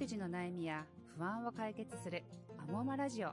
育児の悩みや不安を解決するアモーマラジオ。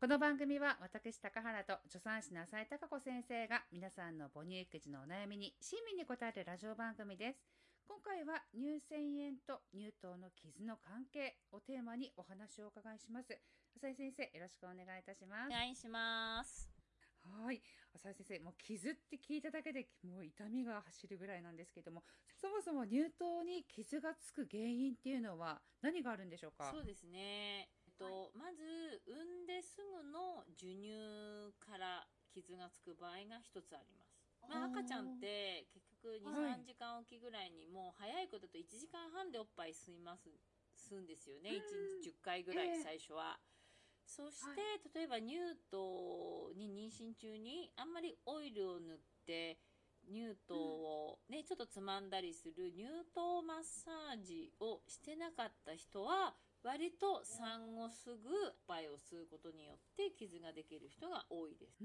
この番組は私高原と助産師の浅井貴子先生が皆さんの母乳育児のお悩みに親身に答えるラジオ番組です。今回は乳腺炎と乳頭の傷の関係をテーマにお話をお伺いします。浅井先生よろしくお願いいたします。お願いします。はい。浅井先生、もう傷って聞いただけでもう痛みが走るぐらいなんですけども、そもそも乳頭に傷がつく原因っていうのは何があるんでしょうか？そうですね。えっと、まず、産んですぐの授乳から傷がつく場合が一つあります。まあ、赤ちゃんって結局2、はい3時間おきぐらいにもう早い子だと1時間半でおっぱい吸います、吸うんですよね。1日10回ぐらいええ最初は。そして、は例えば乳頭に妊娠中にあんまりオイルを塗って乳頭をね、ちょっとつまんだりする乳頭マッサージをしてなかった人は割と産後すぐおっぱいを吸うことによって傷ができる人が多いです。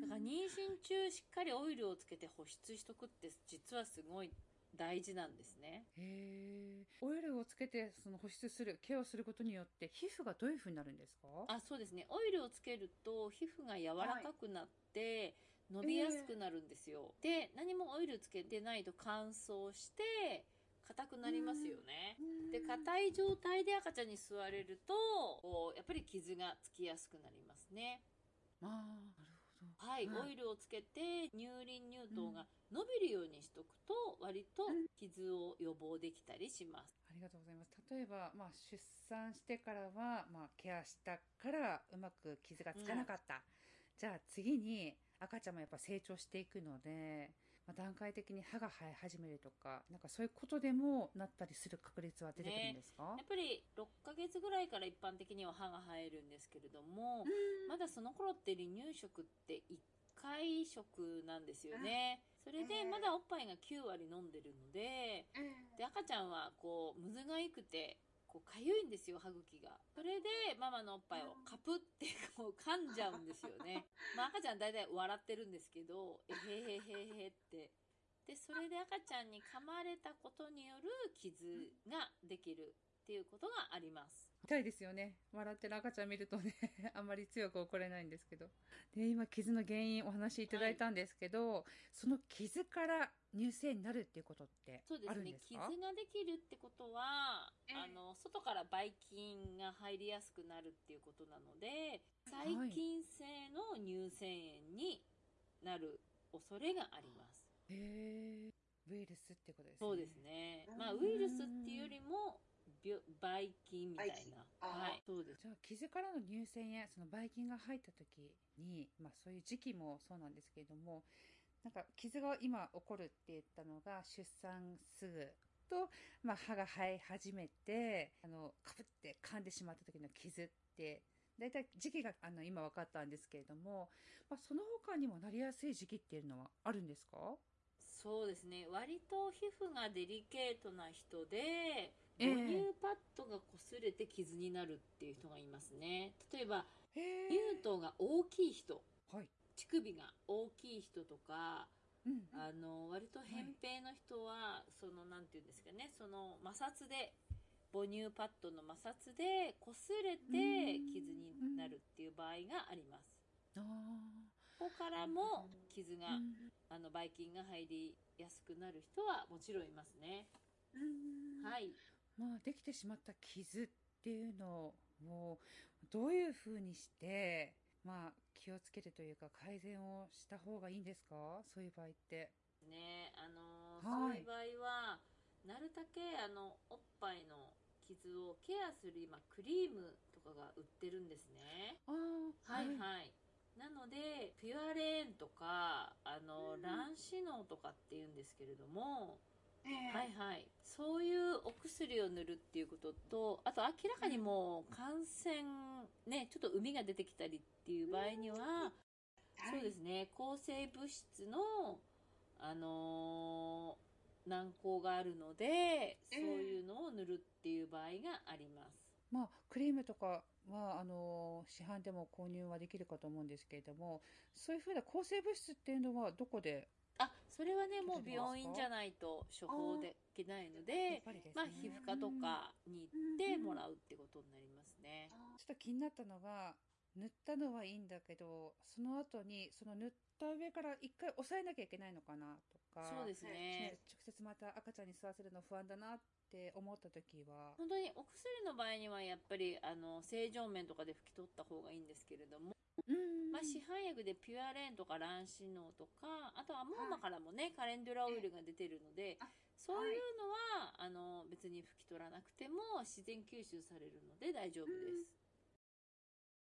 だから妊娠中しっかりオイルをつけて保湿しとくって実はすごい大事なんですね。へー。オイルをつけてその保湿する、ケアをすることによって皮膚がどういう風になるんですか？あそうですね。オイルをつけると皮膚が柔らかくなって、伸びやすくなるんですよ、で何もオイルつけてないと乾燥して硬くなりますよね。で硬い状態で赤ちゃんに吸われるとやっぱり傷がつきやすくなりますね。ああ、なるほど。はい、はい。オイルをつけて乳輪乳頭が伸びるようにしとくと割と傷を予防できたりします。ありがとうございます。例えば、まあ、出産してからは、まあ、ケアしたからうまく傷がつかなかった。じゃあ次に赤ちゃんもやっぱ成長していくので、まあ、段階的に歯が生え始めるとか、なんかそういうことでもなったりする確率は出てくるんですか、やっぱり6ヶ月ぐらいから一般的には歯が生えるんですけれども、まだその頃って離乳食って1回食なんですよねそれでまだおっぱいが9割飲んでるのでで赤ちゃんはこうむずがゆくてこうかゆいんですよ歯茎が。それでママのおっぱいをカプってこう噛んじゃうんですよね。まあ赤ちゃん大体笑ってるんですけどえへへへへって。でそれで赤ちゃんに噛まれたことによる傷ができるっていうことがあります痛いですよね。笑ってる赤ちゃん見るとね、あんまり強く怒れないんですけど。で、今、傷の原因お話しいただいたんですけど、その傷から乳腺になるっていうことってそうですね。あるんですか？傷ができるってことは、ええ。あの外からばい菌が入りやすくなるっていうことなので細菌性の乳腺炎になる恐れがあります、へえ、ウイルスってことですね。そうですね。うんまあウイルスっていうよりも病ばい菌みたいな。はい。そうです。じゃあ傷からの乳腺やそのばい菌が入った時に、まあ、そういう時期もそうなんですけれどもなんか傷が今起こるって言ったのが出産すぐと、まあ、歯が生え始めてあのかぶって噛んでしまった時の傷って大体時期があの今分かったんですけれども、まあ、その他にもなりやすい時期っていうのはあるんですか？そうですね。割と皮膚がデリケートな人でええ母乳パッドが擦れて傷になるっていう人がいますね。例えばへ乳頭が大きい人。はい、乳首が大きい人とかうん、あの割と扁平の人は、そのなんていうんですかね。その摩擦で母乳パッドの摩擦で擦れてうん傷になるっていう場合があります。あここからも傷ーが、うん。あのばい菌が入りやすくなる人はもちろんいますね。はいまあ、できてしまった傷っていうのをどういうふうにして、まあ、気をつけるというか改善をした方がいいんですか？そういう場合って。ねあのはい。そういう場合はなるだけあのおっぱいの傷をケアする今クリームとかが売ってるんですね。ああ、はい。はい、なのでピュアレーンとかあの、卵子脳とかっていうんですけれども、はいはい。そういうお薬を塗るっていうこととあと明らかにもう感染ねちょっと膿が出てきたりっていう場合には、そうですね抗生物質のあのー軟膏があるので、そういうのを塗るっていう場合がありますまあ、クリームとかは、あの、市販でも購入はできるかと思うんですけれども、そういうふうな抗生物質っていうのはどこであそれはねもう病院じゃないと処方できないので、ね。まあ、皮膚科とかに行ってもらうってことになりますね。ちょっと気になったのが、塗ったのはいいんだけど、その後に、その塗った上から一回押さえなきゃいけないのかなとか、そうですね。ね直接また赤ちゃんに吸わせるの不安だなって思った時は、本当にお薬の場合にはやっぱりあの正常面とかで拭き取った方がいいんですけれども、うん。まあ、市販薬でピュアレーンとかランシノーとかあとはモーマからもね、カレンデュラオイルが出てるのであそういうのは、あの別に拭き取らなくても自然吸収されるので大丈夫です。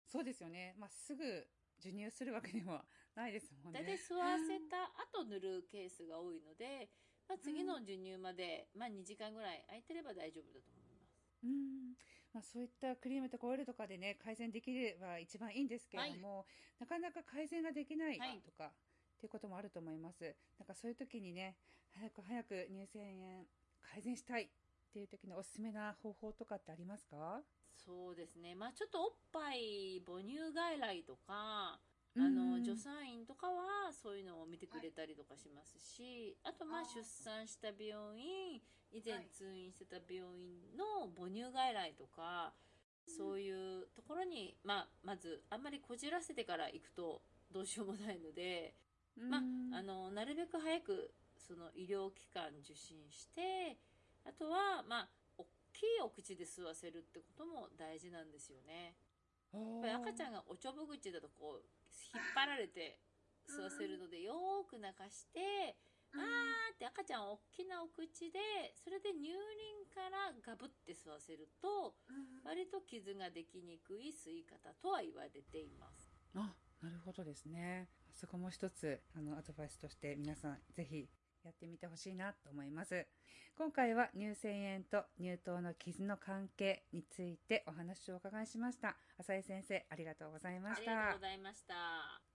そうですよね。まあ、すぐ授乳するわけにはないですもんね。大体吸わせた後塗るケースが多いので、まあ、次の授乳まで、まあ、2時間ぐらい空いてれば大丈夫だと思います。うん。まあ、そういったクリームとかオイルとかでね、改善できれば一番いいんですけれども、なかなか改善ができないはいとか、っていうこともあると思います。なんかそういう時にね、早く早く乳腺炎改善したいっていう時におすすめな方法とかってありますか？そうですね。まあちょっとおっぱい母乳外来とか、あうんの助産院とかはそういうのを見てくれたりとかしますし、あとまあ出産した病院以前はい通院してた病院の母乳外来とか、そういうところに、まあ、まずあんまりこじらせてから行くとどうしようもないので、まうんあ、あのなるべく早くその医療機関受診してあとはまあ大きいお口で吸わせるってことも大事なんですよね。やっぱり赤ちゃんがおちょぼ口だとこう引っ張られて吸わせるのでよーく泣かしてあーって赤ちゃん大きなお口でそれで乳輪からガブって吸わせると割と傷ができにくい吸い方とは言われています。あ、なるほどですね。そこも一つ、あの、アドバイスとして皆さんぜひやってみてほしいなと思います。今回は乳腺炎と乳頭の傷の関係についてお話をお伺いしました。浅井先生、ありがとうございましたあり。がとうございました